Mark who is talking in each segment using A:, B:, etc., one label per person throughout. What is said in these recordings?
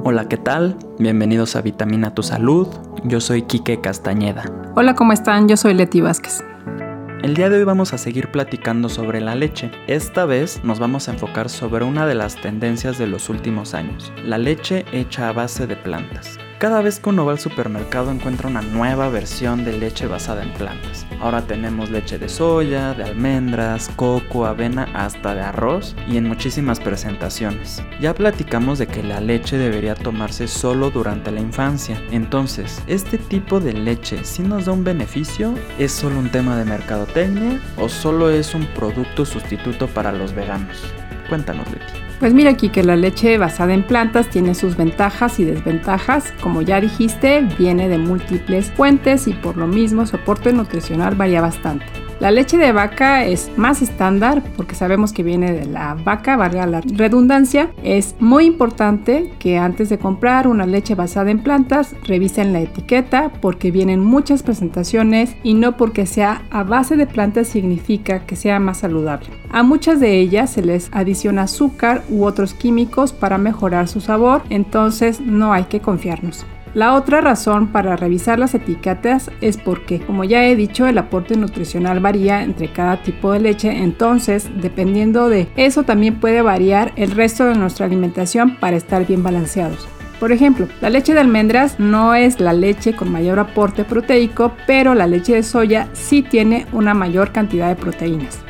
A: Hola, ¿qué tal? Bienvenidos a Vitamina Tu Salud. Yo soy Quique Castañeda.
B: Hola, ¿cómo están? Yo soy Leti Vázquez.
A: El día de hoy vamos a seguir platicando sobre la leche. Esta vez nos vamos a enfocar sobre una de las tendencias de los últimos años, la leche hecha a base de plantas. Cada vez que uno va al supermercado encuentra una nueva versión de leche basada en plantas. Ahora tenemos leche de soya, de almendras, coco, avena, hasta de arroz y en muchísimas presentaciones. Ya platicamos de que la leche debería tomarse solo durante la infancia. Entonces, ¿este tipo de leche sí nos da un beneficio? ¿Es solo un tema de mercadotecnia o solo es un producto sustituto para los veganos? Cuéntanos, Leti.
B: Pues mira aquí que la leche basada en plantas tiene sus ventajas y desventajas. Como ya dijiste, viene de múltiples fuentes y por lo mismo su aporte nutricional varía bastante. La leche de vaca es más estándar porque sabemos que viene de la vaca, valga la redundancia. Es muy importante que antes de comprar una leche basada en plantas revisen la etiqueta porque vienen muchas presentaciones y no porque sea a base de plantas significa que sea más saludable. A muchas de ellas se les adiciona azúcar u otros químicos para mejorar su sabor, entonces no hay que confiarnos. La otra razón para revisar las etiquetas es porque, como ya he dicho, el aporte nutricional varía entre cada tipo de leche, entonces, dependiendo de eso, también puede variar el resto de nuestra alimentación para estar bien balanceados. Por ejemplo, la leche de almendras no es la leche con mayor aporte proteico, pero la leche de soya sí tiene una mayor cantidad de proteínas.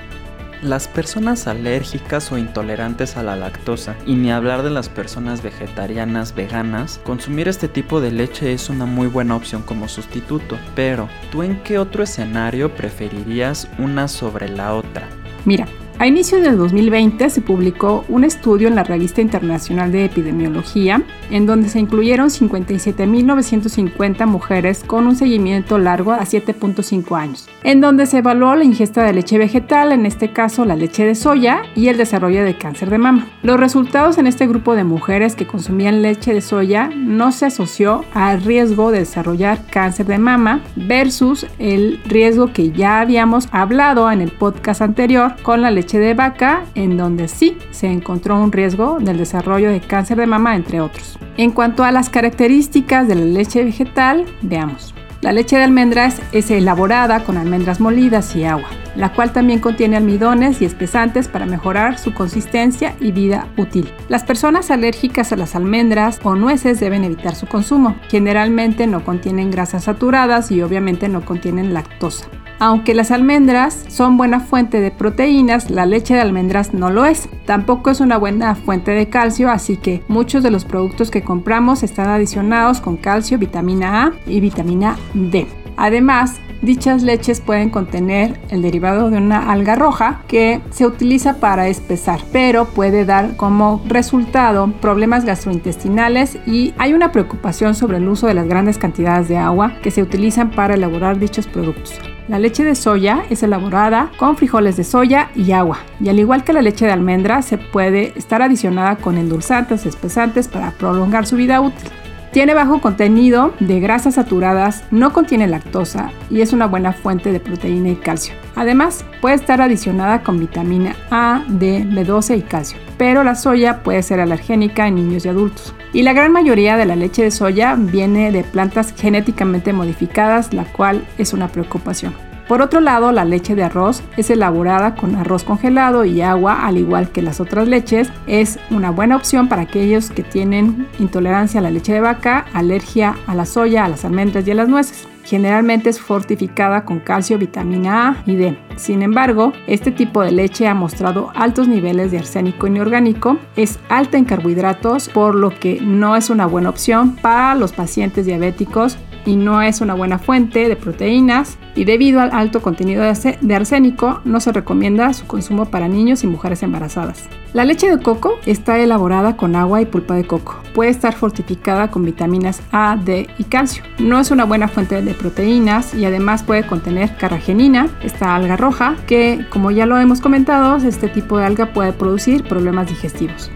A: Las personas alérgicas o intolerantes a la lactosa, y ni hablar de las personas vegetarianas, veganas, consumir este tipo de leche es una muy buena opción como sustituto. Pero, ¿tú en qué otro escenario preferirías una sobre la otra?
B: Mira, a inicios del 2020 se publicó un estudio en la Revista Internacional de Epidemiología en donde se incluyeron 57.950 mujeres con un seguimiento largo a 7.5 años, en donde se evaluó la ingesta de leche vegetal, en este caso la leche de soya, y el desarrollo de cáncer de mama. Los resultados en este grupo de mujeres que consumían leche de soya no se asoció al riesgo de desarrollar cáncer de mama versus el riesgo que ya habíamos hablado en el podcast anterior con la leche de vaca, en donde sí se encontró un riesgo del desarrollo de cáncer de mama, entre otros. En cuanto a las características de la leche vegetal, veamos. La leche de almendras es elaborada con almendras molidas y agua, la cual también contiene almidones y espesantes para mejorar su consistencia y vida útil. Las personas alérgicas a las almendras o nueces deben evitar su consumo. Generalmente no contienen grasas saturadas y obviamente no contienen lactosa. Aunque las almendras son buena fuente de proteínas, la leche de almendras no lo es. Tampoco es una buena fuente de calcio, así que muchos de los productos que compramos están adicionados con calcio, vitamina A y vitamina D. Además, dichas leches pueden contener el derivado de una alga roja que se utiliza para espesar, pero puede dar como resultado problemas gastrointestinales y hay una preocupación sobre el uso de las grandes cantidades de agua que se utilizan para elaborar dichos productos. La leche de soya es elaborada con frijoles de soya y agua, y al igual que la leche de almendra, se puede estar adicionada con endulzantes espesantes para prolongar su vida útil. Tiene bajo contenido de grasas saturadas, no contiene lactosa y es una buena fuente de proteína y calcio. Además, puede estar adicionada con vitamina A, D, B12 y calcio, pero la soya puede ser alergénica en niños y adultos. Y la gran mayoría de la leche de soya viene de plantas genéticamente modificadas, la cual es una preocupación. Por otro lado, la leche de arroz es elaborada con arroz congelado y agua, al igual que las otras leches. Es una buena opción para aquellos que tienen intolerancia a la leche de vaca, alergia a la soya, a las almendras y a las nueces. Generalmente es fortificada con calcio, vitamina A y D. Sin embargo, este tipo de leche ha mostrado altos niveles de arsénico inorgánico, es alta en carbohidratos, por lo que no es una buena opción para los pacientes diabéticos y no es una buena fuente de proteínas y debido al alto contenido de arsénico no se recomienda su consumo para niños y mujeres embarazadas. La leche de coco está elaborada con agua y pulpa de coco. Puede estar fortificada con vitaminas A, D y calcio. No es una buena fuente de proteínas y además puede contener carragenina, esta alga roja, que como ya lo hemos comentado, este tipo de alga puede producir problemas digestivos.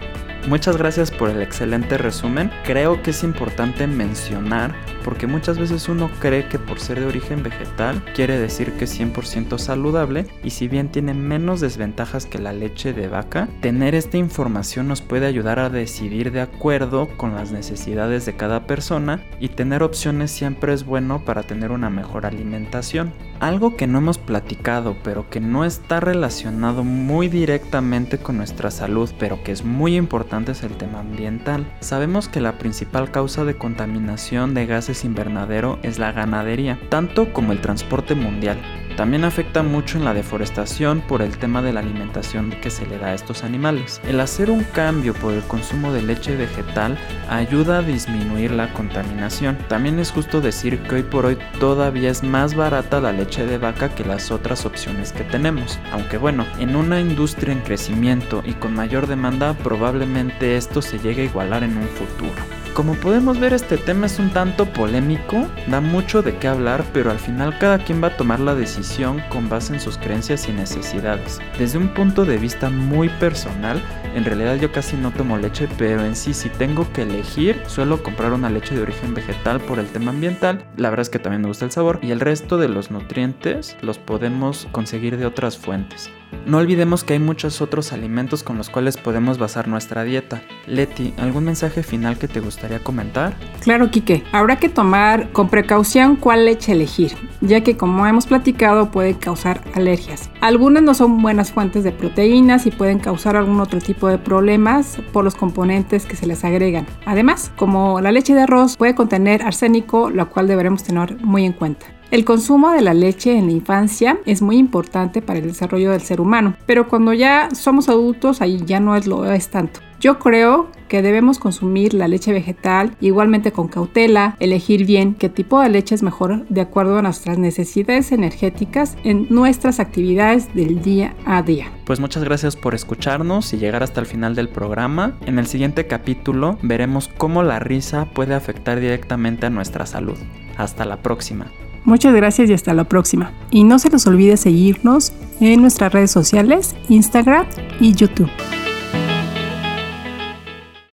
A: Muchas gracias por el excelente resumen. Creo que es importante mencionar porque muchas veces uno cree que por ser de origen vegetal quiere decir que es 100% saludable y si bien tiene menos desventajas que la leche de vaca, tener esta información nos puede ayudar a decidir de acuerdo con las necesidades de cada persona y tener opciones siempre es bueno para tener una mejor alimentación. Algo que no hemos platicado pero que no está relacionado muy directamente con nuestra salud pero que es muy importante es el tema ambiental. Sabemos que la principal causa de contaminación de gases invernadero es la ganadería, tanto como el transporte mundial. También afecta mucho en la deforestación por el tema de la alimentación que se le da a estos animales. El hacer un cambio por el consumo de leche vegetal ayuda a disminuir la contaminación. También es justo decir que hoy por hoy todavía es más barata la leche de vaca que las otras opciones que tenemos. Aunque bueno, en una industria en crecimiento y con mayor demanda probablemente esto se llegue a igualar en un futuro. Como podemos ver este tema es un tanto polémico, da mucho de qué hablar, pero al final cada quien va a tomar la decisión con base en sus creencias y necesidades. Desde un punto de vista muy personal, en realidad yo casi no tomo leche, pero en sí si tengo que elegir, suelo comprar una leche de origen vegetal por el tema ambiental, la verdad es que también me gusta el sabor y el resto de los nutrientes los podemos conseguir de otras fuentes. No olvidemos que hay muchos otros alimentos con los cuales podemos basar nuestra dieta. Leti, ¿algún mensaje final que te gustaría comentar?
B: Claro, Quique. Habrá que tomar con precaución cuál leche elegir, ya que como hemos platicado puede causar alergias. Algunas no son buenas fuentes de proteínas y pueden causar algún otro tipo de problemas por los componentes que se les agregan. Además, como la leche de arroz puede contener arsénico, lo cual deberemos tener muy en cuenta. El consumo de la leche en la infancia es muy importante para el desarrollo del ser humano, pero cuando ya somos adultos ahí ya no es lo es tanto. Yo creo que debemos consumir la leche vegetal igualmente con cautela, elegir bien qué tipo de leche es mejor de acuerdo a nuestras necesidades energéticas en nuestras actividades del día a día.
A: Pues muchas gracias por escucharnos y llegar hasta el final del programa. En el siguiente capítulo veremos cómo la risa puede afectar directamente a nuestra salud. Hasta la próxima.
B: Muchas gracias y hasta la próxima. Y no se les olvide seguirnos en nuestras redes sociales, Instagram y YouTube.